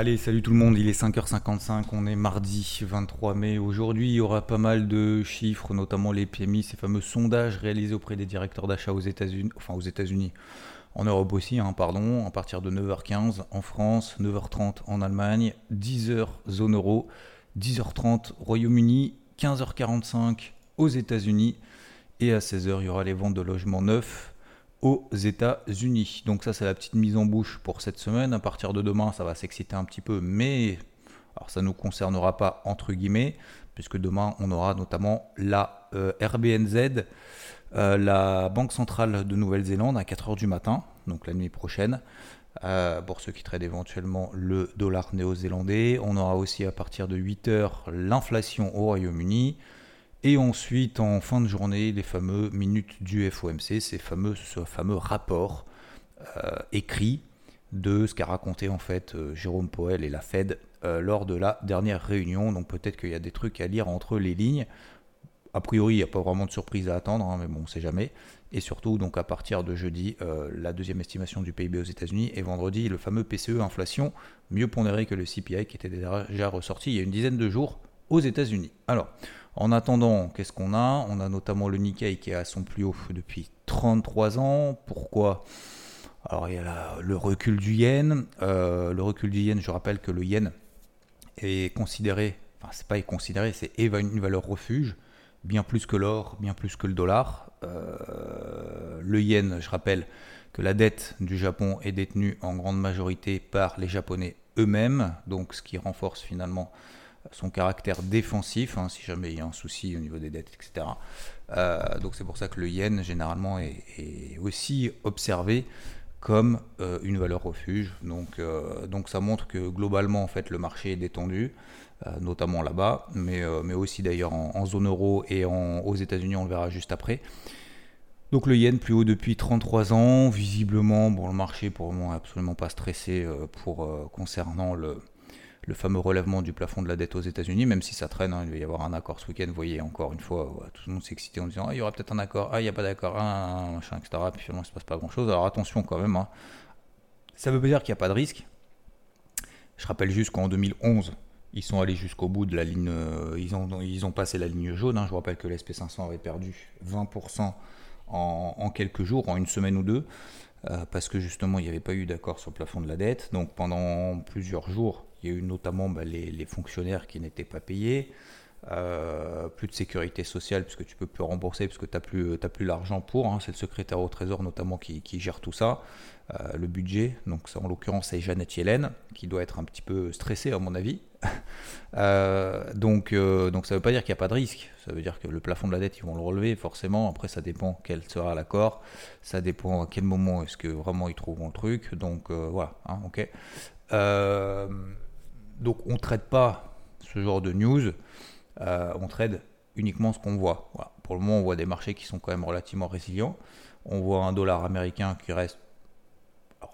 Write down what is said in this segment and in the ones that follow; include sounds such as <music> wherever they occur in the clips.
Allez, salut tout le monde, il est 5h55, on est mardi 23 mai. Aujourd'hui, il y aura pas mal de chiffres, notamment les PMI, ces fameux sondages réalisés auprès des directeurs d'achat aux États-Unis, enfin aux États-Unis, en Europe aussi, hein, pardon, à partir de 9h15 en France, 9h30 en Allemagne, 10h zone euro, 10h30 Royaume-Uni, 15h45 aux États-Unis et à 16h, il y aura les ventes de logements neufs aux États-Unis. Donc ça c'est la petite mise en bouche pour cette semaine. À partir de demain, ça va s'exciter un petit peu, mais ça ne nous concernera pas entre guillemets, puisque demain on aura notamment la euh, RBNZ, euh, la Banque centrale de Nouvelle-Zélande à 4h du matin, donc la nuit prochaine. Euh, pour ceux qui traitent éventuellement le dollar néo-zélandais. On aura aussi à partir de 8h l'inflation au Royaume-Uni. Et ensuite, en fin de journée, les fameux minutes du FOMC, ces fameux, ce fameux rapport euh, écrit de ce qu'a raconté en fait euh, Jérôme Powell et la Fed euh, lors de la dernière réunion. Donc peut-être qu'il y a des trucs à lire entre les lignes. A priori, il n'y a pas vraiment de surprise à attendre, hein, mais bon, on ne sait jamais. Et surtout, donc à partir de jeudi, la deuxième estimation du PIB aux États-Unis et vendredi, le fameux PCE inflation, mieux pondéré que le CPI qui était déjà ressorti il y a une dizaine de jours aux États-Unis. Alors, en attendant, qu'est-ce qu'on a? On a notamment le Nikkei qui est à son plus haut depuis 33 ans. Pourquoi? Alors il y a le recul du yen. Euh, le recul du yen, je rappelle que le yen est considéré, enfin c'est pas considéré, c'est une valeur refuge, bien plus que l'or, bien plus que le dollar. Euh, le yen, je rappelle que la dette du Japon est détenue en grande majorité par les Japonais eux-mêmes, donc ce qui renforce finalement son caractère défensif, hein, si jamais il y a un souci au niveau des dettes, etc. Euh, donc c'est pour ça que le yen généralement est, aussi observé comme euh, une valeur refuge. Donc, euh, donc ça montre que globalement en fait le marché est détendu, notamment là-bas, mais, mais aussi d'ailleurs en, zone euro et aux États-Unis, on le verra juste après. Donc le yen plus haut depuis 33 ans, visiblement, bon le marché pour le moment n'est absolument pas stressé pour concernant le, le fameux relèvement du plafond de la dette aux États-Unis, même si ça traîne, hein, il va y avoir un accord ce week-end. Vous voyez, encore une fois, tout le monde s'est excité en disant ah, il y aura peut-être un accord, ah, il n'y a pas d'accord, ah, machin, etc. Puis finalement, il ne se passe pas grand-chose. Alors attention quand même, hein. ça veut pas dire qu'il n'y a pas de risque. Je rappelle juste qu'en 2011, ils sont allés jusqu'au bout de la ligne, euh, ils, ont, passé la ligne jaune. Hein. Je vous rappelle que l'SP500 avait perdu 20% en, en, quelques jours, en une semaine ou deux. Euh, parce que justement il n'y avait pas eu d'accord sur le plafond de la dette. Donc pendant plusieurs jours, il y a eu notamment bah, les, fonctionnaires qui n'étaient pas payés, euh, plus de sécurité sociale puisque tu peux plus rembourser puisque tu n'as plus, plus l'argent pour. Hein. c'est le secrétaire au Trésor notamment qui, gère tout ça, euh, le budget. Donc ça, en l'occurrence c'est Jeannette Yellen qui doit être un petit peu stressée à mon avis. <laughs> donc, donc ça ne veut pas dire qu'il n'y a pas de risque. Ça veut dire que le plafond de la dette, ils vont le relever forcément. Après, ça dépend quel sera l'accord. Ça dépend à quel moment est-ce que vraiment ils trouveront le truc. Donc euh, voilà, hein, ok. Euh, donc on ne traite pas ce genre de news. Euh, on traite uniquement ce qu'on voit. Pour le moment, on voit des marchés qui sont quand même relativement résilients. On voit un dollar américain qui reste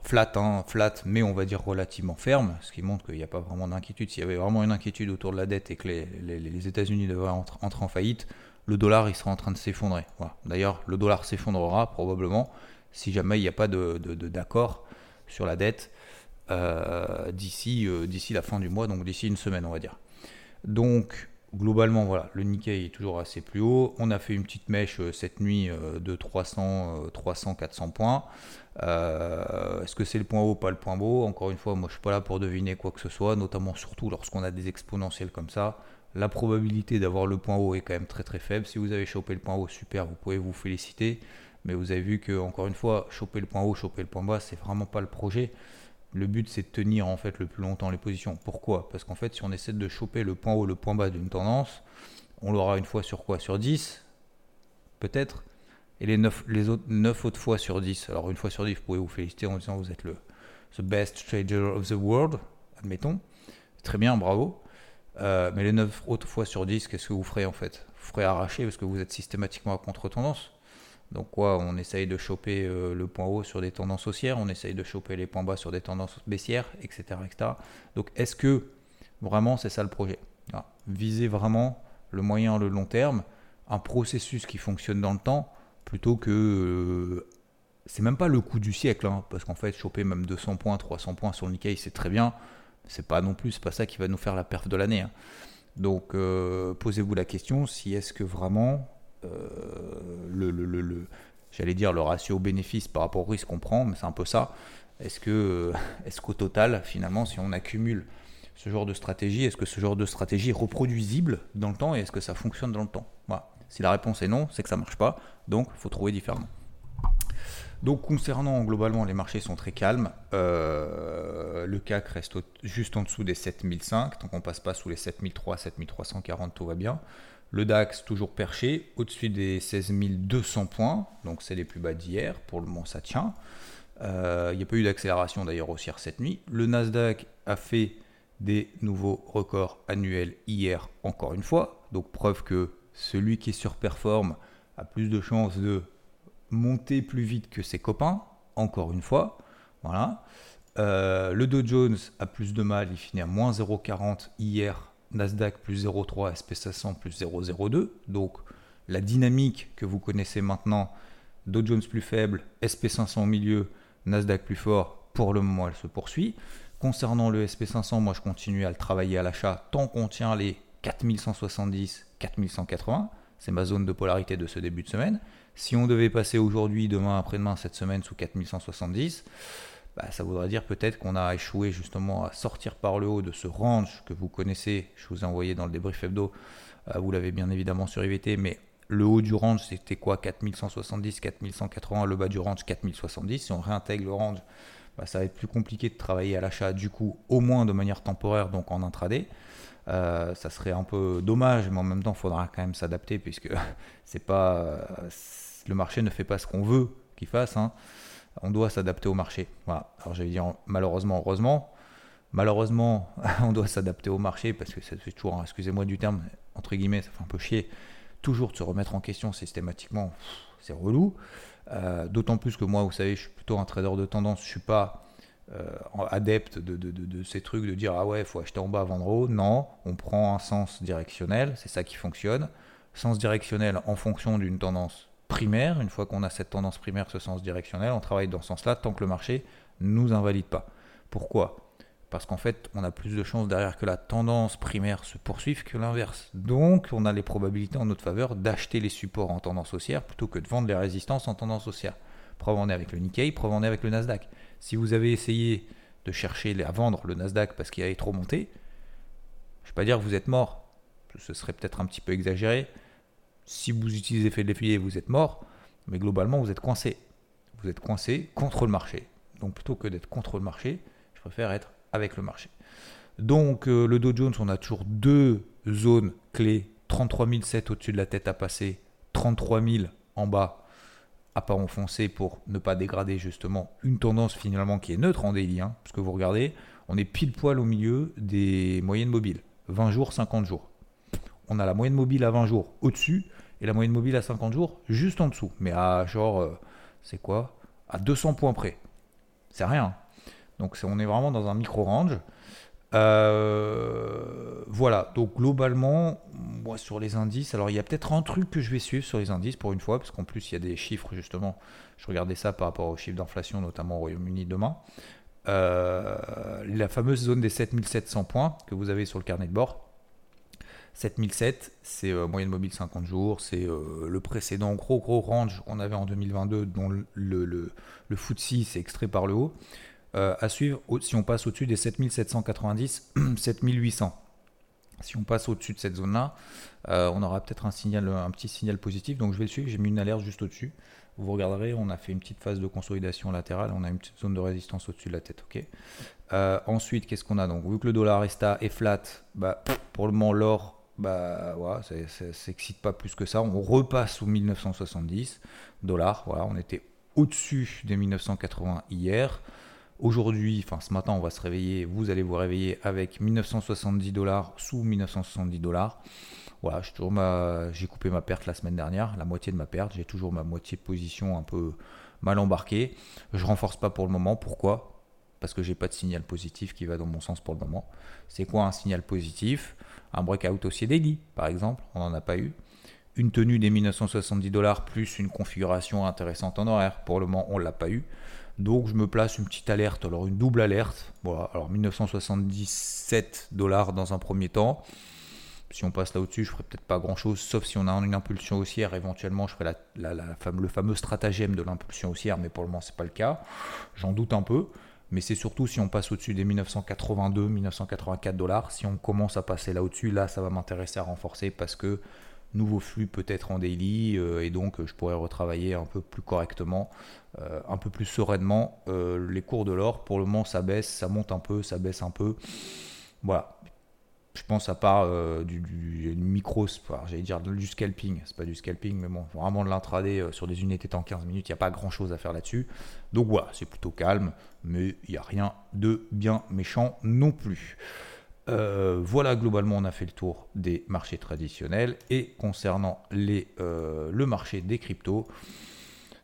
flat, hein, flat, mais on va dire relativement ferme, ce qui montre qu'il n'y a pas vraiment d'inquiétude. S'il y avait vraiment une inquiétude autour de la dette et que les, États-Unis devraient entrer en faillite, le dollar il sera en train de s'effondrer. D'ailleurs, le dollar s'effondrera probablement si jamais il n'y a pas d'accord sur la dette euh, d'ici euh, d'ici la fin du mois, donc d'ici une semaine, on va dire. Donc, globalement, voilà, le Nikkei est toujours assez plus haut. On a fait une petite mèche euh, cette nuit euh, de 300, 300, 400 points. Euh, est-ce que c'est le point haut, pas le point bas? Encore une fois, moi je suis pas là pour deviner quoi que ce soit, notamment surtout lorsqu'on a des exponentiels comme ça. La probabilité d'avoir le point haut est quand même très très faible. Si vous avez chopé le point haut, super, vous pouvez vous féliciter. Mais vous avez vu que, encore une fois, choper le point haut, choper le point bas, c'est vraiment pas le projet. Le but, c'est de tenir en fait le plus longtemps les positions. Pourquoi? Parce qu'en fait, si on essaie de choper le point haut, le point bas d'une tendance, on l'aura une fois sur quoi? Sur 10 Peut-être Et les, 9, les autres 9 autres fois sur 10. Alors, une fois sur 10, vous pouvez vous féliciter en disant vous êtes le the best trader of the world, admettons. Très bien, bravo. Euh, mais les 9 autres fois sur 10, qu'est-ce que vous ferez en fait? Vous ferez arracher parce que vous êtes systématiquement à contre-tendance. Donc quoi, on essaye de choper euh, le point haut sur des tendances haussières, on essaye de choper les points bas sur des tendances baissières, etc. Donc est-ce que vraiment c'est ça le projet? Viser vraiment le moyen, le long terme, un processus qui fonctionne dans le temps, plutôt que... Euh, c'est même pas le coup du siècle, hein, parce qu'en fait choper même 200 points, 300 points sur le Nikkei c'est très bien, C'est pas non plus, c'est pas ça qui va nous faire la perf de l'année. Hein. Donc euh, posez-vous la question si est-ce que vraiment euh, le, j'allais dire le ratio bénéfice par rapport au risque qu'on prend, mais c'est un peu ça. Est-ce que est-ce qu'au total, finalement, si on accumule ce genre de stratégie, est-ce que ce genre de stratégie est reproduisible dans le temps et est-ce que ça fonctionne dans le temps? Voilà. Si la réponse est non, c'est que ça marche pas. Donc, il faut trouver différemment. Donc concernant globalement les marchés sont très calmes, euh, le CAC reste juste en dessous des 7005, donc on passe pas sous les 7003, 7340, tout va bien. Le DAX toujours perché au-dessus des 16200 points, donc c'est les plus bas d'hier, pour le moment ça tient. Euh, il n'y a pas eu d'accélération d'ailleurs haussière cette nuit. Le Nasdaq a fait des nouveaux records annuels hier encore une fois, donc preuve que celui qui surperforme a plus de chances de monter plus vite que ses copains, encore une fois. Voilà. Euh, le Dow Jones a plus de mal, il finit à moins 0,40 hier, Nasdaq plus 0,3, SP500 plus 0,02. Donc la dynamique que vous connaissez maintenant, Dow Jones plus faible, SP500 au milieu, Nasdaq plus fort, pour le moment elle se poursuit. Concernant le SP500, moi je continue à le travailler à l'achat tant qu'on tient les 4170, 4180. C'est ma zone de polarité de ce début de semaine. Si on devait passer aujourd'hui, demain, après-demain, cette semaine sous 4170, bah, ça voudrait dire peut-être qu'on a échoué justement à sortir par le haut de ce range que vous connaissez. Je vous ai envoyé dans le débrief hebdo. Euh, vous l'avez bien évidemment sur IVT, mais le haut du range, c'était quoi? 4170, 4180, le bas du range, 4070. Si on réintègre le range, bah, ça va être plus compliqué de travailler à l'achat, du coup, au moins de manière temporaire, donc en intraday. Euh, ça serait un peu dommage, mais en même temps, il faudra quand même s'adapter puisque <laughs> c'est pas euh, le marché ne fait pas ce qu'on veut qu'il fasse. Hein. On doit s'adapter au marché. Voilà. Alors j'allais dire malheureusement, heureusement. Malheureusement, <laughs> on doit s'adapter au marché parce que ça fait toujours, excusez-moi du terme, entre guillemets, ça fait un peu chier. Toujours de se remettre en question systématiquement, c'est relou. Euh, d'autant plus que moi, vous savez, je suis plutôt un trader de tendance. Je suis pas euh, adepte de, ces trucs de dire ah ouais, il faut acheter en bas, vendre haut. Non, on prend un sens directionnel, c'est ça qui fonctionne. Sens directionnel en fonction d'une tendance primaire. Une fois qu'on a cette tendance primaire, ce sens directionnel, on travaille dans ce sens-là tant que le marché nous invalide pas. Pourquoi? Parce qu'en fait, on a plus de chances derrière que la tendance primaire se poursuive que l'inverse. Donc, on a les probabilités en notre faveur d'acheter les supports en tendance haussière plutôt que de vendre les résistances en tendance haussière. Preuve en est avec le Nikkei, preuve en est avec le Nasdaq. Si vous avez essayé de chercher à vendre le Nasdaq parce qu'il avait trop monté, je ne vais pas dire que vous êtes mort. Ce serait peut-être un petit peu exagéré. Si vous utilisez fait de l'effet, vous êtes mort. Mais globalement, vous êtes coincé. Vous êtes coincé contre le marché. Donc plutôt que d'être contre le marché, je préfère être avec le marché. Donc euh, le Dow Jones, on a toujours deux zones clés. 33 007 au-dessus de la tête à passer, 33 000 en bas à pas enfoncer pour ne pas dégrader justement une tendance finalement qui est neutre en daily. Hein, parce que vous regardez, on est pile poil au milieu des moyennes mobiles. 20 jours, 50 jours. On a la moyenne mobile à 20 jours au-dessus et la moyenne mobile à 50 jours juste en dessous. Mais à genre, euh, c'est quoi? À 200 points près. C'est rien. Donc on est vraiment dans un micro-range. Euh, voilà, donc globalement, moi sur les indices, alors il y a peut-être un truc que je vais suivre sur les indices pour une fois, parce qu'en plus il y a des chiffres justement, je regardais ça par rapport aux chiffres d'inflation, notamment au Royaume-Uni demain. Euh, la fameuse zone des 7700 points que vous avez sur le carnet de bord. 7007, c'est euh, moyenne mobile 50 jours, c'est le précédent gros gros range qu'on avait en 2022 dont le, le, le, s'est extrait par le haut. Euh, à suivre si on passe au-dessus des 7790, 7800. <clears throat> Si on passe au-dessus de cette zone-là, euh, on aura peut-être un petit signal positif. Donc je vais le suivre. J'ai mis une alerte juste au-dessus. Vous regarderez, on a fait une petite phase de consolidation latérale. On a une petite zone de résistance au-dessus de la tête. Ok? Euh, ensuite, qu'est-ce qu'on a? Donc Vu que le dollar est, est flat, bah, pour le moment l'or, bah voilà, ça s'excite pas plus que ça. On repasse sous 1970 dollars. Voilà, on était au-dessus des 1980 hier. Aujourd'hui, enfin ce matin, on va se réveiller, vous allez vous réveiller avec 1970 dollars sous 1970 dollars. Voilà, j'ai coupé ma perte la semaine dernière, la moitié de ma perte. J'ai toujours ma moitié de position un peu mal embarquée. Je renforce pas pour le moment. Pourquoi? Parce que j'ai pas de signal positif qui va dans mon sens pour le moment. C'est quoi un signal positif? Un breakout haussier daily, par exemple, on n'en a pas eu. Une tenue des 1970 dollars plus une configuration intéressante en horaire. Pour le moment, on l'a pas eu. Donc je me place une petite alerte, alors une double alerte. Voilà, alors 1977 dollars dans un premier temps. Si on passe là au-dessus, je ferai peut-être pas grand-chose, sauf si on a une impulsion haussière. Éventuellement, je ferai le fameux stratagème de l'impulsion haussière, mais pour le moment, c'est pas le cas. J'en doute un peu. Mais c'est surtout si on passe au-dessus des 1982, 1984 dollars. Si on commence à passer là au-dessus, là, ça va m'intéresser à renforcer parce que nouveau flux peut-être en daily euh, et donc je pourrais retravailler un peu plus correctement, euh, un peu plus sereinement euh, les cours de l'or. Pour le moment, ça baisse, ça monte un peu, ça baisse un peu. Voilà, je pense à part euh, du, micro, j'allais dire du scalping, c'est pas du scalping, mais bon, vraiment de l'intraday euh, sur des unités en 15 minutes, il n'y a pas grand chose à faire là-dessus. Donc voilà, c'est plutôt calme, mais il n'y a rien de bien méchant non plus. Euh, voilà, globalement, on a fait le tour des marchés traditionnels. Et concernant le marché des cryptos,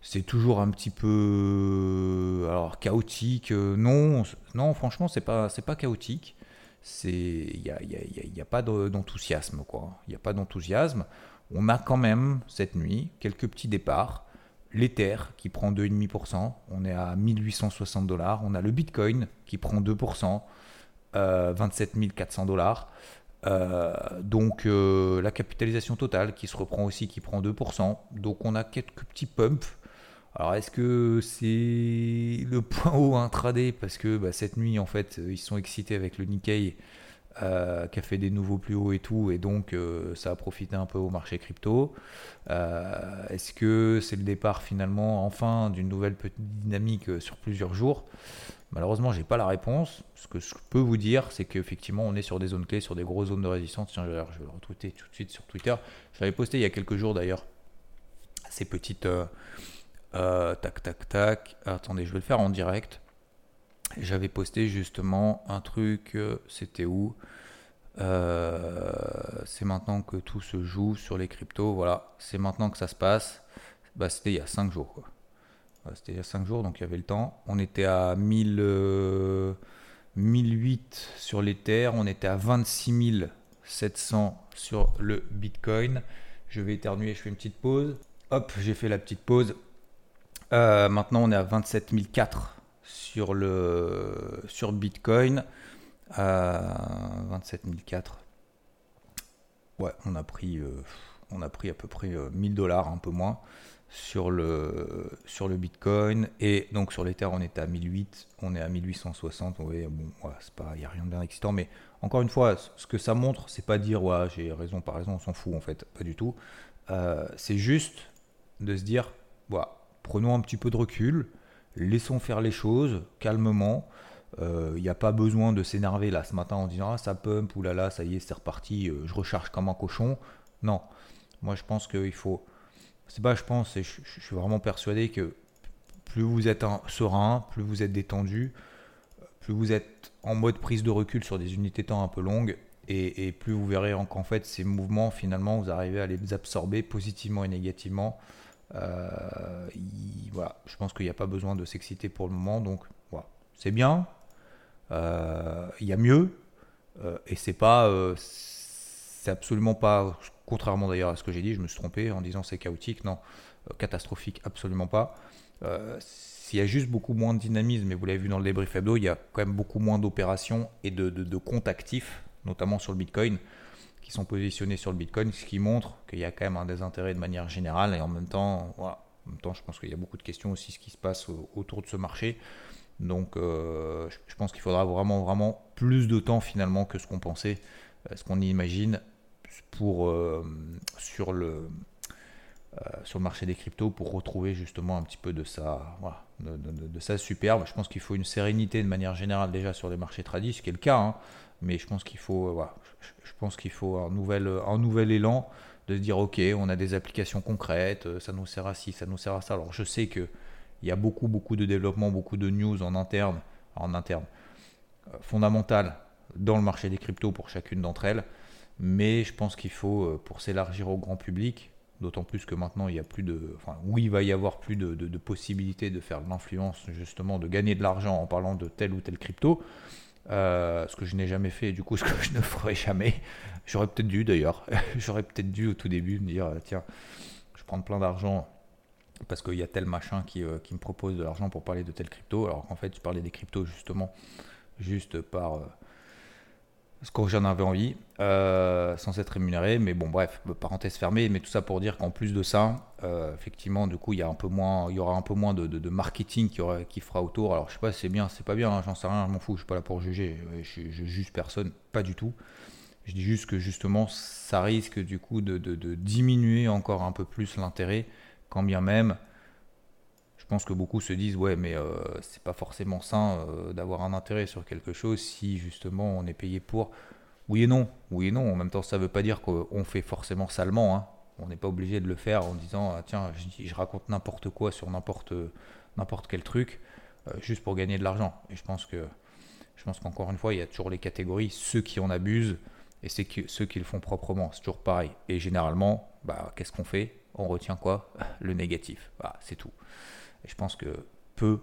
c'est toujours un petit peu alors chaotique. non, non, franchement, c'est pas, pas chaotique il n'y a, y a, pas d'enthousiasme quoi. Il a pas d'enthousiasme. On a quand même cette nuit quelques petits départs. L'Ether qui prend 2,5%, on est à 1860 dollars. On a le Bitcoin qui prend 2%, euh, 27 400 dollars. Euh, donc euh, la capitalisation totale qui se reprend aussi, qui prend 2%. Donc on a quelques petits pumps alors est-ce que c'est le <laughs> point haut intraday? Parce que bah, cette nuit en fait ils sont excités avec le Nikkei euh, qui a fait des nouveaux plus hauts et tout et donc euh, ça a profité un peu au marché crypto. Euh, est-ce que c'est le départ finalement enfin d'une nouvelle petite dynamique sur plusieurs jours? Malheureusement j'ai pas la réponse. Ce que je peux vous dire c'est qu'effectivement on est sur des zones clés, sur des grosses zones de résistance. Tiens je vais, le retweeter tout de suite sur Twitter. Je l'avais posté il y a quelques jours d'ailleurs ces petites euh, tac, tac, tac. Attendez, je vais le faire en direct. J'avais posté justement un truc. Euh, c'était où? Euh, C'est maintenant que tout se joue sur les cryptos. Voilà, c'est maintenant que ça se passe. Bah, c'était il y a 5 jours. Quoi. c'était il y a 5 jours, donc il y avait le temps. On était à 1000, 1008 sur l'Ether. On était à 26 700 sur le Bitcoin. Je vais éternuer, je fais une petite pause. Hop, j'ai fait la petite pause. Euh, maintenant, on est à 27 004 sur, le, sur Bitcoin. Euh, 27 004. Ouais, on a pris, euh, on a pris à peu près 1000 euh, dollars, un peu moins, sur le, sur le Bitcoin. Et donc sur l'Ether, on est à 1008, on est à 1860. Ouais, bon, c'est pas, il n'y a rien de bien excitant. Mais encore une fois, ce que ça montre, c'est pas dire, ouais, j'ai raison, par raison, on s'en fout en fait, pas du tout. c'est juste de se dire, voilà prenons un petit peu de recul, laissons faire les choses calmement. Il euh, n'y a pas besoin de s'énerver là ce matin en disant ah ça pump ou là là ça y est c'est reparti euh, je recharge comme un cochon. Non. Moi je pense qu'il faut c'est pas je pense je, je, suis vraiment persuadé que plus vous êtes serein plus vous êtes détendu plus vous êtes en mode prise de recul sur des unités temps un peu longues et, et plus vous verrez qu'en fait ces mouvements finalement vous arrivez à les absorber positivement et négativement euh, je pense qu'il n'y a pas besoin de s'exciter pour le moment, donc c'est bien. Euh, il y a mieux, euh, et c'est pas, c'est absolument pas, contrairement d'ailleurs à ce que j'ai dit, je me suis trompé en disant c'est chaotique, non, catastrophique, absolument pas. S'il y a juste beaucoup moins de dynamisme, et vous l'avez vu dans le débrief hebdo, il y a quand même beaucoup moins d'opérations et de comptes actifs, notamment sur le Bitcoin sont positionnés sur le Bitcoin, ce qui montre qu'il y a quand même un désintérêt de manière générale et en même temps, voilà, en même temps, je pense qu'il y a beaucoup de questions aussi ce qui se passe autour de ce marché. Donc, euh, je pense qu'il faudra vraiment, vraiment plus de temps finalement que ce qu'on pensait, euh, ce qu'on imagine pour euh, sur le sur le marché des cryptos pour retrouver justement un petit peu de ça, voilà, de, ça superbe. Je pense qu'il faut une sérénité de manière générale déjà sur les marchés tradis, ce qui est le cas. Hein. Mais je pense qu'il faut, euh, voilà, je pense qu'il faut un nouvel, un nouvel élan de se dire ok, on a des applications concrètes, euh, ça nous sert à ci, ça nous sert à ça. Alors je sais que il y a beaucoup, beaucoup de développement, beaucoup de news en interne, en interne, euh, fondamentales dans le marché des cryptos pour chacune d'entre elles. Mais je pense qu'il faut, pour s'élargir au grand public, d'autant plus que maintenant il y a plus de, enfin oui, il va y avoir plus de, de, de possibilités de faire de l'influence, justement, de gagner de l'argent en parlant de tel ou tel crypto. Euh, ce que je n'ai jamais fait et du coup ce que je ne ferai jamais. J'aurais peut-être dû d'ailleurs, <laughs> j'aurais peut-être dû au tout début me dire tiens, je prends plein d'argent parce qu'il y a tel machin qui, euh, qui me propose de l'argent pour parler de tel crypto, alors qu'en fait, je parlais des cryptos justement juste par euh, ce que j'en avais envie, euh, sans être rémunéré. Mais bon, bref, parenthèse fermée. Mais tout ça pour dire qu'en plus de ça, effectivement, du coup, il y a un peu moins, il y aura un peu moins de, marketing qui, fera autour. Alors, je sais pas, c'est bien, c'est pas bien, hein, j'en sais rien, je m'en fous, je suis pas là pour juger, je, je, juge personne, pas du tout. Je dis juste que justement, ça risque du coup de, diminuer encore un peu plus l'intérêt quand bien même, pense que beaucoup se disent ouais, mais euh, c'est pas forcément sain euh, d'avoir un intérêt sur quelque chose si justement on est payé pour. Oui et non, oui et non. En même temps, ça veut pas dire qu'on fait forcément salement. Hein. On n'est pas obligé de le faire en disant ah, tiens, je, raconte n'importe quoi sur n'importe n'importe quel truc euh, juste pour gagner de l'argent. Et je pense que je pense qu'encore une fois, il y a toujours les catégories ceux qui en abusent et ceux qui, ceux qui le font proprement. C'est toujours pareil. Et généralement, bah, qu'est-ce qu'on fait? On retient quoi? Le négatif. c'est tout. Et je pense que peu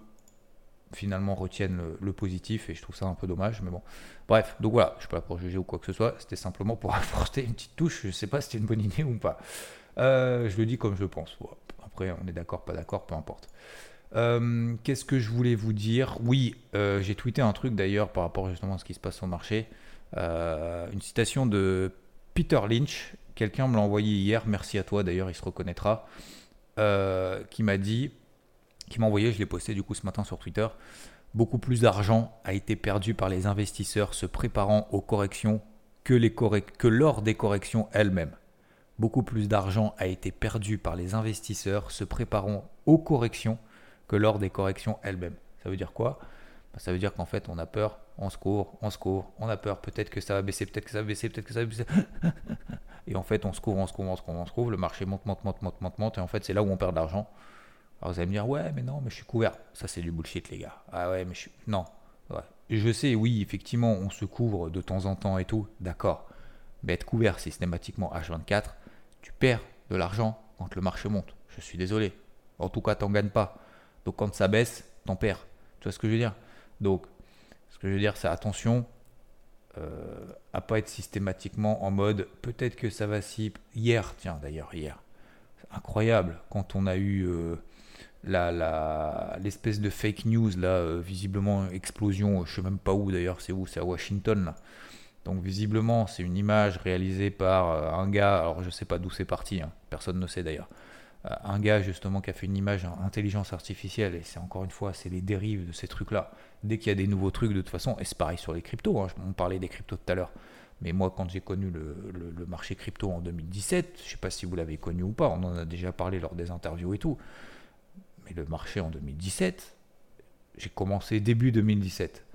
finalement retiennent le, positif et je trouve ça un peu dommage mais bon. Bref donc voilà je suis pas là pour juger ou quoi que ce soit c'était simplement pour <laughs> apporter une petite touche je sais pas si c'était une bonne idée ou pas. Euh, je le dis comme je pense. Après on est d'accord pas d'accord peu importe. Euh, qu'est-ce que je voulais vous dire? Oui euh, j'ai tweeté un truc d'ailleurs par rapport justement à ce qui se passe sur le marché. Une citation de Peter Lynch. Quelqu'un me l'a envoyé hier, merci à toi d'ailleurs, il se reconnaîtra, qui m'a dit, qui m'a envoyé, je l'ai posté du coup ce matin sur Twitter, beaucoup plus d'argent a été perdu par les investisseurs se préparant aux corrections que, lors des corrections elles-mêmes. Beaucoup plus d'argent a été perdu par les investisseurs se préparant aux corrections que lors des corrections elles-mêmes. Ça veut dire quoi? Bah, Ça veut dire qu'en fait on a peur, on se court, on se court, on a peur, peut-être que ça va baisser, peut-être que ça va baisser, peut-être que ça va baisser. <laughs> Et en fait, on se couvre, on se couvre, on se couvre, on se couvre. Le marché monte, monte, monte, monte, monte, monte. Et en fait, c'est là où on perd de l'argent. Alors vous allez me dire, ouais, mais non, mais je suis couvert. Ça, c'est du bullshit, les gars. Ah ouais, mais je suis. Non. Je sais, oui, effectivement, on se couvre de temps en temps et tout. D'accord. Mais être couvert systématiquement H24, tu perds de l'argent quand le marché monte. Je suis désolé. En tout cas, tu n'en gagnes pas. Donc quand ça baisse, t'en perds. Tu vois ce que je veux dire? Donc, ce que je veux dire, c'est attention, euh, à pas être systématiquement en mode peut-être que ça va si hier tiens d'ailleurs hier incroyable quand on a eu euh, la, l'espèce de fake news là euh, visiblement explosion je sais même pas où d'ailleurs c'est où? C'est à Washington là. donc visiblement c'est une image réalisée par un gars alors je sais pas d'où c'est parti hein. personne ne sait d'ailleurs un gars justement qui a fait une image en intelligence artificielle, et c'est encore une fois, c'est les dérives de ces trucs-là. Dès qu'il y a des nouveaux trucs, de toute façon, et c'est pareil sur les cryptos, hein, on parlait des cryptos tout à l'heure, mais moi quand j'ai connu le, marché crypto en 2017, je sais pas si vous l'avez connu ou pas, on en a déjà parlé lors des interviews et tout, le marché en 2017, j'ai commencé début 2017,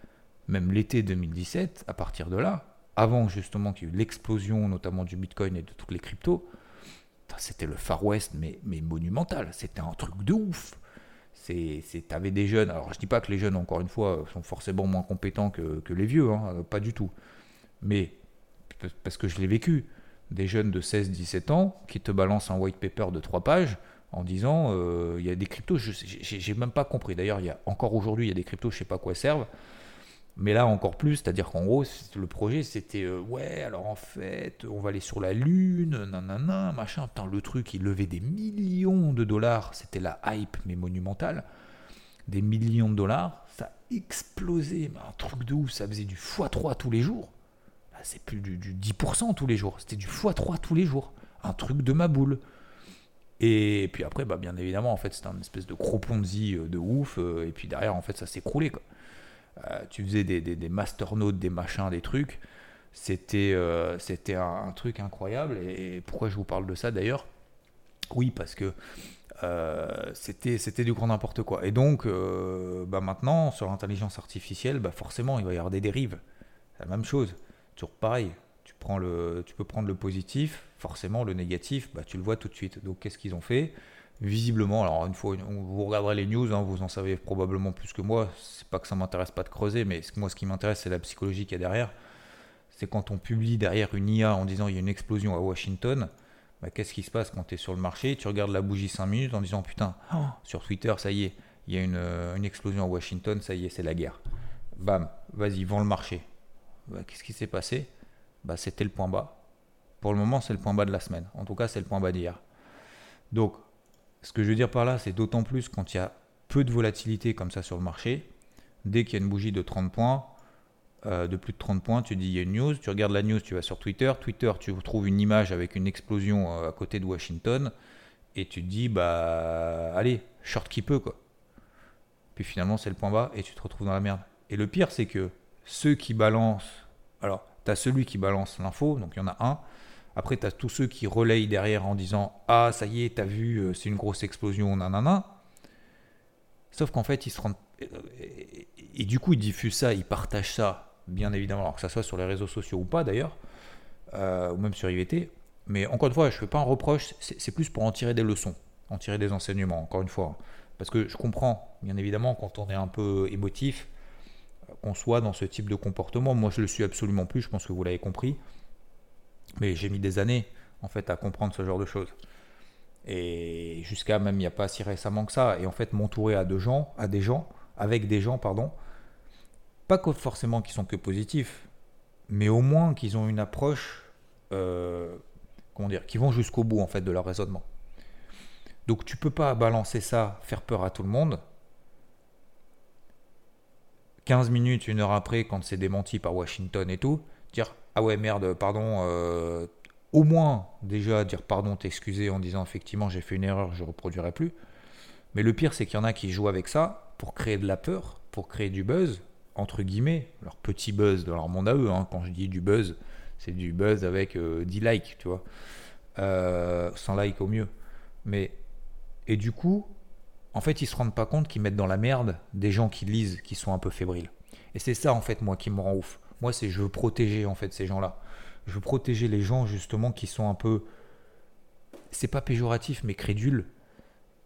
même l'été 2017, à partir de là, avant justement qu'il y ait eu l'explosion notamment du Bitcoin et de toutes les cryptos, c'était le Far West, mais, mais monumental. C'était un truc de ouf. C'est, t'avais des jeunes. Alors, je dis pas que les jeunes, encore une fois, sont forcément moins compétents que, les vieux, hein, pas du tout. Mais parce que je l'ai vécu, des jeunes de 16-17 ans qui te balancent un white paper de 3 pages en disant euh, il y a des cryptos, j'ai même pas compris. D'ailleurs, il y a encore aujourd'hui, il y a des cryptos, je sais pas quoi servent. Mais là encore plus, c'est-à-dire qu'en gros, le projet c'était euh, ouais, alors en fait, on va aller sur la Lune, nanana, machin. Putain, le truc, il levait des millions de dollars, c'était la hype, mais monumentale. Des millions de dollars, ça explosait, un truc de ouf, ça faisait du x3 tous les jours. c'est plus du, 10% tous les jours, c'était du x3 tous les jours. Un truc de ma boule. Et puis après, bah, bien évidemment, en fait, c'était un espèce de gros euh, de ouf, euh, et puis derrière, en fait, ça s'écroulait. Euh, tu faisais des, des, des masternodes, des machins, des trucs. C'était euh, un, truc incroyable. Et, pourquoi je vous parle de ça d'ailleurs? Oui, parce que c'était du grand n'importe quoi. Et donc, bah maintenant, sur l'intelligence artificielle, bah forcément, il va y avoir des dérives. C'est la même chose. Toujours pareil. Tu, tu peux prendre le positif, forcément, le négatif, bah, tu le vois tout de suite. Donc, qu'est-ce qu'ils ont fait? Visiblement, alors une fois, vous regarderez les news, hein, vous en savez probablement plus que moi. C'est pas que ça m'intéresse pas de creuser, mais moi, ce qui m'intéresse, c'est la psychologie qu'il y a derrière. C'est quand on publie derrière une IA en disant il y a une explosion à Washington, bah, qu'est-ce qui se passe quand tu es sur le marché? Tu regardes la bougie 5 minutes en disant putain, oh, sur Twitter, ça y est, il y a euh, une, explosion à Washington, ça y est, c'est la guerre. Bam, vas-y, vends le marché. Bah, qu'est-ce qui s'est passé? Bah, C'était le point bas. Pour le moment, c'est le point bas de la semaine. En tout cas, c'est le point bas d'hier. Donc, Ce que je veux dire par là, c'est d'autant plus quand il y a peu de volatilité comme ça sur le marché, dès qu'il y a une bougie de 30 points, euh, de plus de 30 points, tu dis il y a une news, tu regardes la news, tu vas sur Twitter, Twitter, tu trouves une image avec une explosion euh, à côté de Washington, et tu te dis, bah allez, short qui peut, quoi. Puis finalement, c'est le point bas, et tu te retrouves dans la merde. Et le pire, c'est que ceux qui balancent, alors, tu as celui qui balance l'info, donc il y en a un, après, tu as tous ceux qui relayent derrière en disant Ah, ça y est, t'as vu, euh, c'est une grosse explosion, nanana. Sauf qu'en fait, ils se rendent. Et, du coup, ils diffusent ça, ils partagent ça, bien évidemment, alors que ça soit sur les réseaux sociaux ou pas d'ailleurs, euh, ou même sur IVT. Mais encore une fois, je ne fais pas un reproche, c'est plus pour en tirer des leçons, en tirer des enseignements, encore une fois. Parce que je comprends, bien évidemment, quand on est un peu émotif, qu'on soit dans ce type de comportement. Moi, je le suis absolument plus, je pense que vous l'avez compris. Mais j'ai mis des années, en fait, à comprendre ce genre de choses. Et jusqu'à même il n'y a pas si récemment que ça. Et en fait, m'entourer à, gens, à des gens, avec des gens, pardon, pas forcément qui sont que positifs, mais au moins qu'ils ont une approche, euh, comment dire, qui vont jusqu'au bout en fait de leur raisonnement. Donc tu peux pas balancer ça, faire peur à tout le monde. 15 minutes, une heure après, quand c'est démenti par Washington et tout, dire ah ouais merde, pardon, euh, au moins déjà dire pardon, t'excuser en disant effectivement j'ai fait une erreur, je reproduirai plus. Mais le pire c'est qu'il y en a qui jouent avec ça pour créer de la peur, pour créer du buzz, entre guillemets, leur petit buzz dans leur monde à eux. Hein. Quand je dis du buzz, c'est du buzz avec 10 euh, likes, tu vois. Euh, 100 likes au mieux. Mais, et du coup, en fait, ils se rendent pas compte qu'ils mettent dans la merde des gens qui lisent, qui sont un peu fébriles. Et c'est ça, en fait, moi, qui me rend ouf. Moi, c'est je veux protéger, en fait, ces gens-là je veux protéger les gens justement qui sont un peu, c'est pas péjoratif, mais crédules,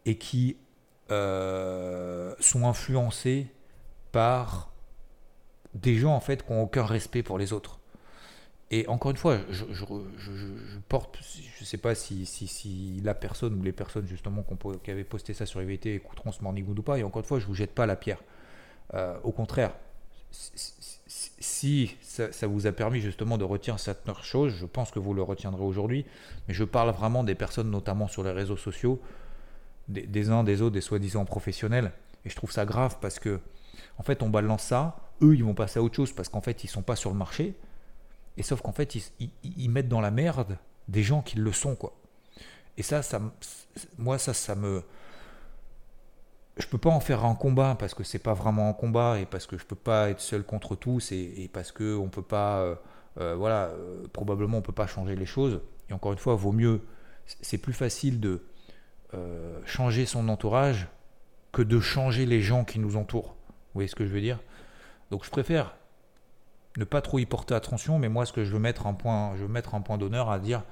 et qui euh, sont influencés par des gens en fait qui n'ont aucun respect pour les autres. Et encore une fois, je, je, je, porte, je sais pas si, si, si, la personne ou les personnes justement qui avaient posté ça sur IVT écouteront ce morning ou pas, et encore une fois, je vous jette pas la pierre. Euh, au contraire, si ça, vous a permis justement de retenir cette chose, je pense que vous le retiendrez aujourd'hui, mais je parle vraiment des personnes, notamment sur les réseaux sociaux, des, uns, des autres, des soi-disant professionnels, et je trouve ça grave parce que, en fait, on balance ça, eux, ils vont passer à autre chose parce qu'en fait, ils sont pas sur le marché, et sauf qu'en fait, ils, ils, mettent dans la merde des gens qui le sont, quoi. Et ça, ça moi, ça, ça me, je peux pas en faire un combat parce que c'est pas vraiment un combat et parce que je peux pas être seul contre tous et, parce que on peut pas, euh, euh, voilà, euh, probablement on peut pas changer les choses. Et encore une fois, vaut mieux, c'est plus facile de changer son entourage que de changer les gens qui nous entourent. Vous voyez ce que je veux dire? Donc je préfère ne pas trop y porter attention, mais moi ce que je veux mettre un point, je veux mettre un point d'honneur à dire,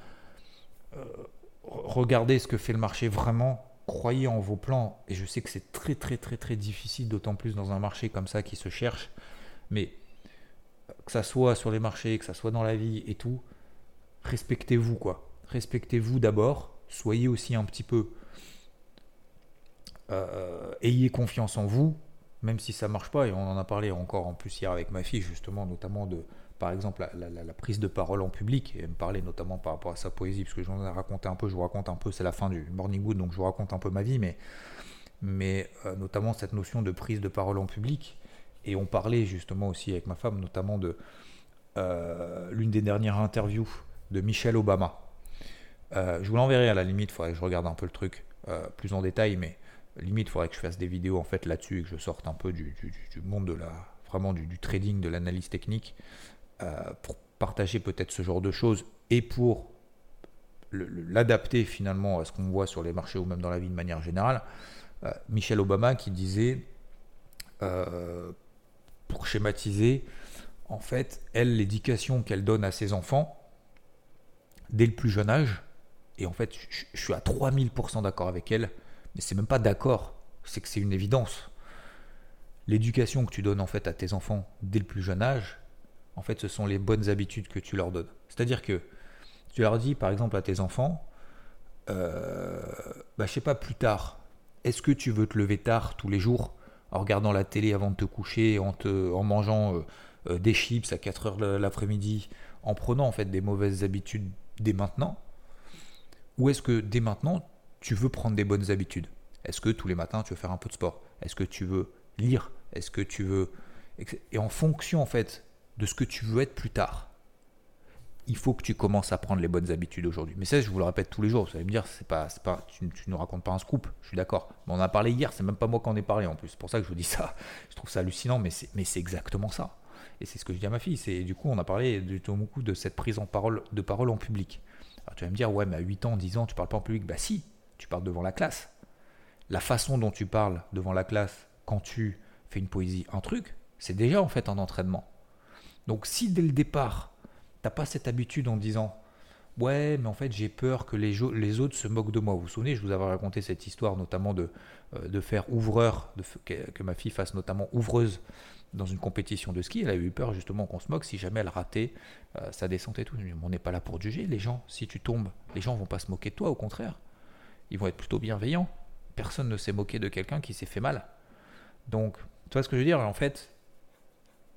regardez ce que fait le marché vraiment croyez en vos plans. Et je sais que c'est très très très très difficile, d'autant plus dans un marché comme ça qui se cherche. Mais que ça soit sur les marchés, que ça soit dans la vie et tout, respectez-vous quoi. Respectez-vous d'abord. Soyez aussi un petit peu. Euh, ayez confiance en vous, même si ça marche pas. Et on en a parlé encore en plus hier avec ma fille, justement, notamment de par exemple la, prise de parole en public, et me parler notamment par rapport à sa poésie, parce que j'en ai raconté un peu, je vous raconte un peu, c'est la fin du Morning Wood, donc je vous raconte un peu ma vie, mais, mais euh, notamment cette notion de prise de parole en public. Et on parlait justement aussi avec ma femme, notamment de euh, l'une des dernières interviews de Michelle Obama. Euh, je vous l'enverrai à la limite, il faudrait que je regarde un peu le truc plus en détail, mais limite, il faudrait que je fasse des vidéos en fait là-dessus et que je sorte un peu du, monde de la, vraiment du trading, de l'analyse technique. Euh, pour partager peut-être ce genre de choses et pour l'adapter finalement à ce qu'on voit sur les marchés ou même dans la vie de manière générale. Euh, Michelle Obama qui disait, euh, pour schématiser, en fait, elle, l'éducation qu'elle donne à ses enfants, dès le plus jeune âge, et en fait, je, je suis à 3000% d'accord avec elle, mais c'est même pas d'accord, c'est que c'est une évidence. L'éducation que tu donnes en fait à tes enfants dès le plus jeune âge, en fait, ce sont les bonnes habitudes que tu leur donnes. C'est-à-dire que tu leur dis, par exemple, à tes enfants, euh, bah, je sais pas, plus tard, est-ce que tu veux te lever tard tous les jours en regardant la télé avant de te coucher, en, te, en mangeant euh, euh, des chips à 4 heures l'après-midi, en prenant en fait des mauvaises habitudes dès maintenant? Ou est-ce que dès maintenant, tu veux prendre des bonnes habitudes? Est-ce que tous les matins tu veux faire un peu de sport? Est-ce que tu veux lire? Est-ce que tu veux et en fonction en fait de ce que tu veux être plus tard, il faut que tu commences à prendre les bonnes habitudes aujourd'hui. Mais ça, je vous le répète tous les jours. Vous allez me dire, c'est pas, pas, tu, ne racontes pas un scoop. Je suis d'accord. Mais on en a parlé hier. C'est même pas moi qui en ai parlé en plus. C'est pour ça que je vous dis ça. <laughs> Je trouve ça hallucinant, mais c'est, exactement ça. Et c'est ce que je dis à ma fille. C'est du coup, on a parlé du beaucoup de cette prise en parole, de parole en public. Alors tu vas me dire, ouais, mais à 8 ans, 10 ans, tu parles pas en public. Bah si, tu parles devant la classe. La façon dont tu parles devant la classe quand tu fais une poésie, un truc, c'est déjà en fait un entraînement. Donc si dès le départ, t'as pas cette habitude en disant Ouais, mais en fait, j'ai peur que les, autres se moquent de moi. Vous vous souvenez, je vous avais raconté cette histoire, notamment de, euh, faire ouvreur, de, que, ma fille fasse notamment ouvreuse dans une compétition de ski. Elle a eu peur justement qu'on se moque si jamais elle ratait euh, sa descente et tout. On n'est pas là pour juger les gens. Si tu tombes, les gens vont pas se moquer de toi, au contraire. Ils vont être plutôt bienveillants. Personne ne s'est moqué de quelqu'un qui s'est fait mal. Donc, tu vois ce que je veux dire? En fait,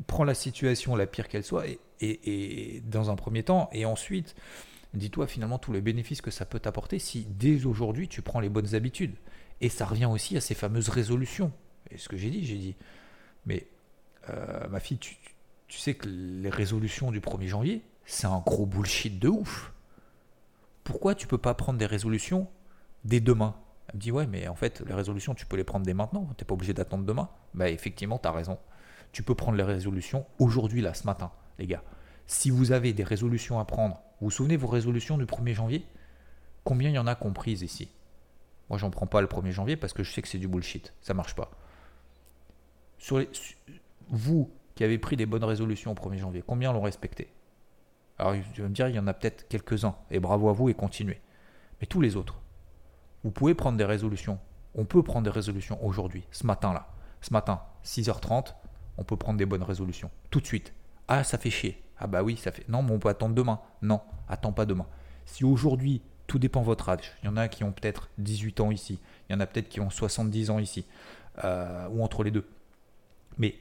prends la situation la pire qu'elle soit et, dans un premier temps et ensuite dis-toi finalement tous les bénéfices que ça peut t'apporter si dès aujourd'hui tu prends les bonnes habitudes. Et ça revient aussi à ces fameuses résolutions. Et ce que j'ai dit j'ai dit mais euh, ma fille tu, tu, sais que les résolutions du 1er janvier c'est un gros bullshit de ouf. Pourquoi tu peux pas prendre des résolutions dès demain? Elle me dit ouais mais en fait les résolutions tu peux les prendre dès maintenant. T'es pas obligé d'attendre demain. Bah effectivement tu as raison tu peux prendre les résolutions aujourd'hui, là, ce matin, les gars. Si vous avez des résolutions à prendre, vous vous souvenez vos résolutions du 1er janvier? Combien il y en a comprises ici? Moi, j'en prends pas le 1er janvier parce que je sais que c'est du bullshit. Ça marche pas. Sur vous qui avez pris des bonnes résolutions au 1er janvier, combien l'ont respecté? Alors, je vais me dire, il y en a peut-être quelques-uns. Et bravo à vous et continuez. Mais tous les autres, vous pouvez prendre des résolutions. On peut prendre des résolutions aujourd'hui, ce matin-là. Ce matin, 6h30, on peut prendre des bonnes résolutions. Tout de suite. Ah, ça fait chier. Ah bah oui, ça fait. Non, mais on peut attendre demain. Non, attends pas demain. Si aujourd'hui, tout dépend de votre âge. Il y en a qui ont peut-être 18 ans ici. Il y en a peut-être qui ont 70 ans ici. Euh, ou entre les deux. Mais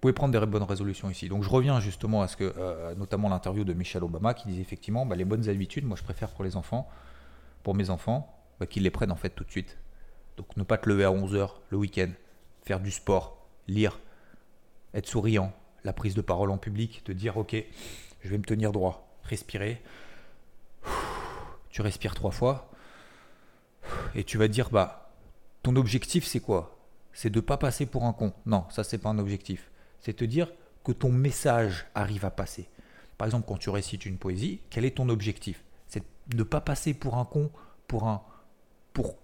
vous pouvez prendre des bonnes résolutions ici. Donc je reviens justement à ce que, euh, notamment l'interview de Michelle Obama qui disait effectivement, bah, les bonnes habitudes, moi je préfère pour les enfants, pour mes enfants, bah, qu'ils les prennent en fait tout de suite. Donc ne pas te lever à 11h le week-end, faire du sport, lire, être souriant, la prise de parole en public, te dire ok, je vais me tenir droit, respirer. Tu respires trois fois et tu vas dire bah ton objectif c'est quoi? C'est de pas passer pour un con. Non, ça c'est pas un objectif. C'est te dire que ton message arrive à passer. Par exemple, quand tu récites une poésie, quel est ton objectif? C'est de ne pas passer pour un con, pour un pour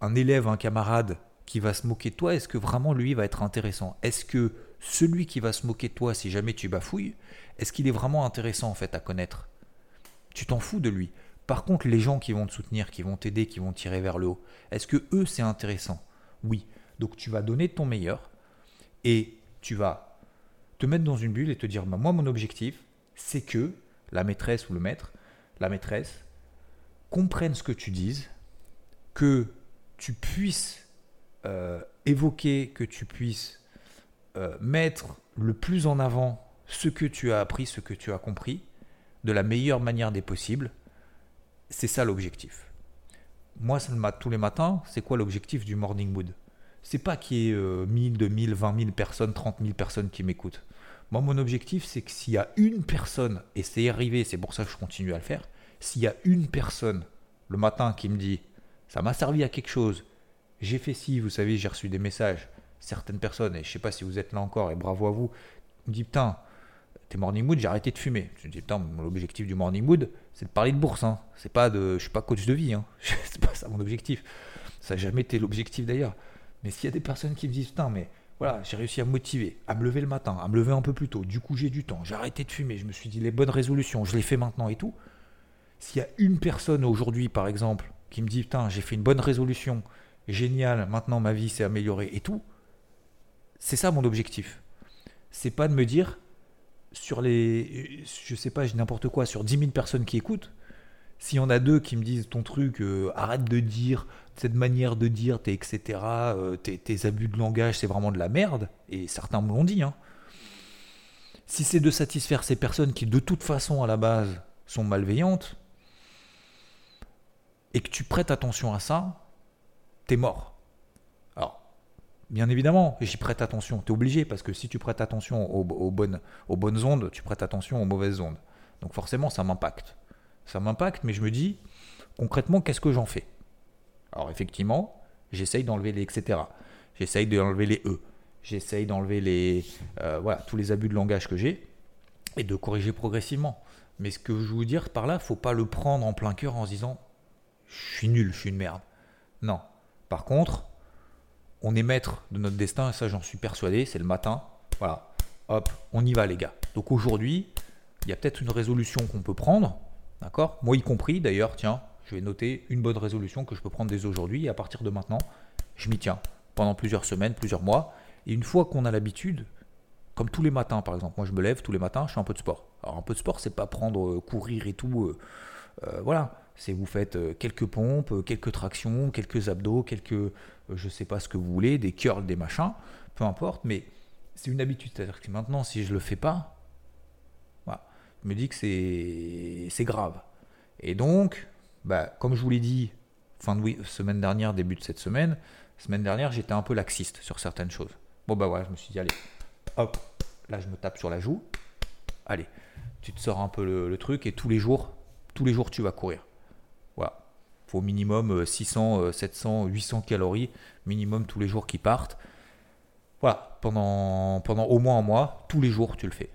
un élève, un camarade qui va se moquer de toi. Est-ce que vraiment lui va être intéressant? Est-ce que celui qui va se moquer de toi si jamais tu bafouilles, est-ce qu'il est vraiment intéressant en fait à connaître? Tu t'en fous de lui. Par contre, les gens qui vont te soutenir, qui vont t'aider, qui vont tirer vers le haut, est-ce que eux c'est intéressant? Oui. Donc tu vas donner ton meilleur et tu vas te mettre dans une bulle et te dire bah, moi mon objectif c'est que la maîtresse ou le maître, la maîtresse comprenne ce que tu dises, que tu puisses euh, évoquer, que tu puisses euh, mettre le plus en avant ce que tu as appris, ce que tu as compris, de la meilleure manière des possibles. C'est ça l'objectif. Moi, tous les matins, c'est quoi l'objectif du Morning Mood? C'est pas qu'il y ait 1000, 2000, 20 000 personnes, 30 000 personnes qui m'écoutent. Moi, mon objectif, c'est que s'il y a une personne, et c'est arrivé, c'est pour ça que je continue à le faire, s'il y a une personne le matin qui me dit ça m'a servi à quelque chose, j'ai fait ci, vous savez, j'ai reçu des messages, certaines personnes, et je sais pas si vous êtes là encore, et bravo à vous, me dit putain, t'es morning mood, j'ai arrêté de fumer. Je me dis putain, l'objectif du morning mood, c'est de parler de bourse. Hein. C'est pas de, je suis pas coach de vie, hein. <laughs> c'est pas ça mon objectif. Ça n'a jamais été l'objectif d'ailleurs. Mais s'il y a des personnes qui me disent putain, mais voilà, j'ai réussi à me motiver, à me lever le matin, à me lever un peu plus tôt. Du coup, j'ai du temps. J'ai arrêté de fumer. Je me suis dit les bonnes résolutions, je les fais maintenant et tout. S'il y a une personne aujourd'hui, par exemple, qui me dit putain, j'ai fait une bonne résolution, génial, maintenant ma vie s'est améliorée et tout, c'est ça mon objectif. C'est pas de me dire sur les, je sais pas, n'importe quoi, sur 10 000 personnes qui écoutent, s'il y en a deux qui me disent ton truc, euh, arrête de dire, cette manière de dire, t'es etc., euh, tes, abus de langage, c'est vraiment de la merde, et certains me l'ont dit, hein. si c'est de satisfaire ces personnes qui de toute façon à la base sont malveillantes, et que tu prêtes attention à ça, t'es mort. Bien évidemment, j'y prête attention. T'es obligé parce que si tu prêtes attention aux, bonnes, aux bonnes ondes, tu prêtes attention aux mauvaises ondes. Donc forcément, ça m'impacte. Ça m'impacte, mais je me dis, concrètement, qu'est-ce que j'en fais? Alors effectivement, j'essaye d'enlever les etc. J'essaye d'enlever les E. J'essaye d'enlever les, euh, voilà, tous les abus de langage que j'ai et de corriger progressivement. Mais ce que je veux dire par là, faut pas le prendre en plein cœur en se disant je suis nul, je suis une merde. Non. Par contre, on est maître de notre destin et ça j'en suis persuadé, c'est le matin. Voilà. Hop, on y va les gars. Donc aujourd'hui, il y a peut-être une résolution qu'on peut prendre, d'accord? Moi y compris d'ailleurs, tiens, je vais noter une bonne résolution que je peux prendre dès aujourd'hui et à partir de maintenant, je m'y tiens pendant plusieurs semaines, plusieurs mois. Et une fois qu'on a l'habitude, comme tous les matins par exemple, moi je me lève tous les matins, je fais un peu de sport. Alors un peu de sport, c'est pas prendre euh, courir et tout, euh, euh, voilà. C'est vous faites quelques pompes, quelques tractions, quelques abdos, quelques, je sais pas ce que vous voulez, des curls, des machins, peu importe. Mais c'est une habitude, c'est-à-dire que maintenant, si je le fais pas, voilà, je me dis que c'est grave. Et donc, bah, comme je vous l'ai dit, fin de semaine dernière, début de cette semaine, semaine dernière, j'étais un peu laxiste sur certaines choses. Bon bah voilà, je me suis dit allez, hop, là je me tape sur la joue. Allez, tu te sors un peu le, truc et tous les jours, tous les jours tu vas courir. Faut au minimum 600, 700, 800 calories minimum tous les jours qui partent. Voilà, pendant, pendant au moins un mois, tous les jours tu le fais.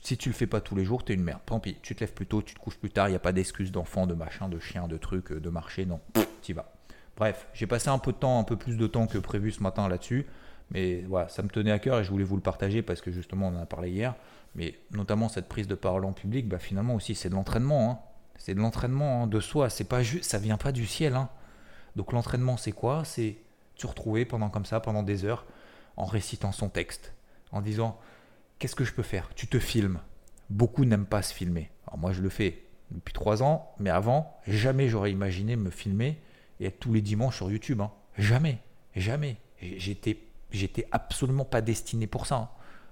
Si tu le fais pas tous les jours, tu es une merde. Tant pis, tu te lèves plus tôt, tu te couches plus tard, il n'y a pas d'excuse d'enfant, de machin, de chien, de truc, de marcher, non, tu vas. Bref, j'ai passé un peu de temps, un peu plus de temps que prévu ce matin là-dessus. Mais voilà, ça me tenait à cœur et je voulais vous le partager parce que justement on en a parlé hier. Mais notamment cette prise de parole en public, bah finalement aussi c'est de l'entraînement. Hein. C'est de l'entraînement hein, de soi. C'est pas juste, ça vient pas du ciel. Hein. Donc l'entraînement c'est quoi? C'est se retrouver pendant comme ça, pendant des heures, en récitant son texte, en disant qu'est-ce que je peux faire? Tu te filmes. Beaucoup n'aiment pas se filmer. Moi je le fais depuis trois ans, mais avant jamais j'aurais imaginé me filmer et être tous les dimanches sur YouTube. Jamais, jamais. J'étais j'étais absolument pas destiné pour ça. Hein.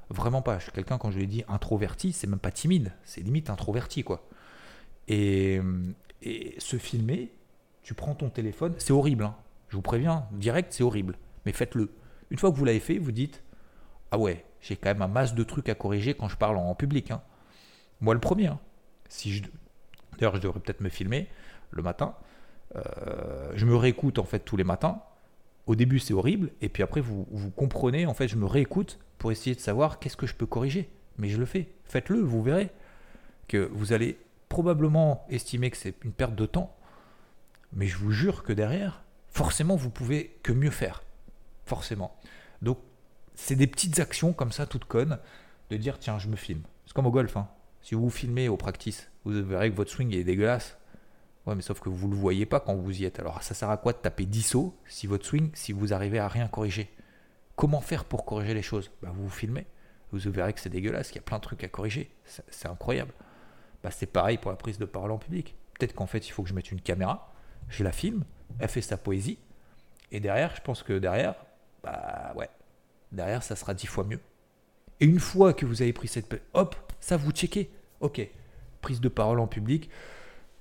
Vraiment pas. Je suis quelqu'un, quand je lui dis introverti, c'est même pas timide, c'est limite introverti, quoi. Et, se filmer, tu prends ton téléphone, c'est horrible, hein. je vous préviens, direct, c'est horrible, mais faites-le. Une fois que vous l'avez fait, vous dites Ah ouais, j'ai quand même un masse de trucs à corriger quand je parle en public. Hein. Moi, le premier. Si je... D'ailleurs, je devrais peut-être me filmer le matin. Euh, je me réécoute en fait tous les matins au début c'est horrible, et puis après vous, vous comprenez, en fait je me réécoute pour essayer de savoir qu'est-ce que je peux corriger. Mais je le fais, faites-le, vous verrez que vous allez probablement estimer que c'est une perte de temps, mais je vous jure que derrière, forcément vous pouvez que mieux faire. Forcément. Donc c'est des petites actions comme ça, toutes connes, de dire tiens je me filme. C'est comme au golf, hein. si vous vous filmez au practice, vous verrez que votre swing est dégueulasse, Ouais, mais sauf que vous ne le voyez pas quand vous y êtes. Alors ça sert à quoi de taper 10 sauts si votre swing, si vous arrivez à rien corriger? Comment faire pour corriger les choses? Bah, Vous vous filmez. Vous verrez que c'est dégueulasse, qu'il y a plein de trucs à corriger. C'est incroyable. Bah, c'est pareil pour la prise de parole en public. Peut-être qu'en fait, il faut que je mette une caméra, je la filme, elle fait sa poésie. Et derrière, je pense que derrière, bah ouais, derrière, ça sera dix fois mieux. Et une fois que vous avez pris cette... Hop, ça vous checkez. Ok, prise de parole en public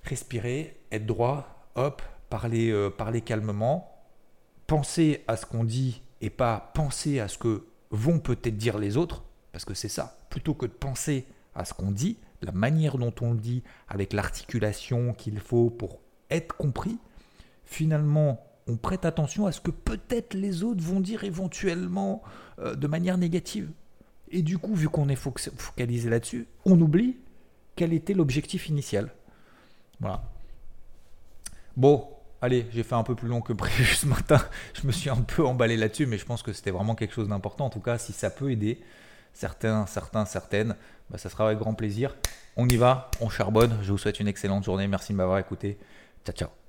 respirer, être droit, hop, parler, euh, parler calmement, penser à ce qu'on dit et pas penser à ce que vont peut-être dire les autres, parce que c'est ça, plutôt que de penser à ce qu'on dit, la manière dont on le dit, avec l'articulation qu'il faut pour être compris, finalement, on prête attention à ce que peut-être les autres vont dire éventuellement euh, de manière négative. Et du coup, vu qu'on est focalisé là-dessus, on oublie quel était l'objectif initial. Voilà. Bon, allez, j'ai fait un peu plus long que prévu ce matin. <laughs> Je me suis un peu emballé là-dessus, mais je pense que c'était vraiment quelque chose d'important. En tout cas, si ça peut aider certains, certains, certaines, bah, ça sera avec grand plaisir. On y va, on charbonne. Je vous souhaite une excellente journée. Merci de m'avoir écouté. Ciao, ciao.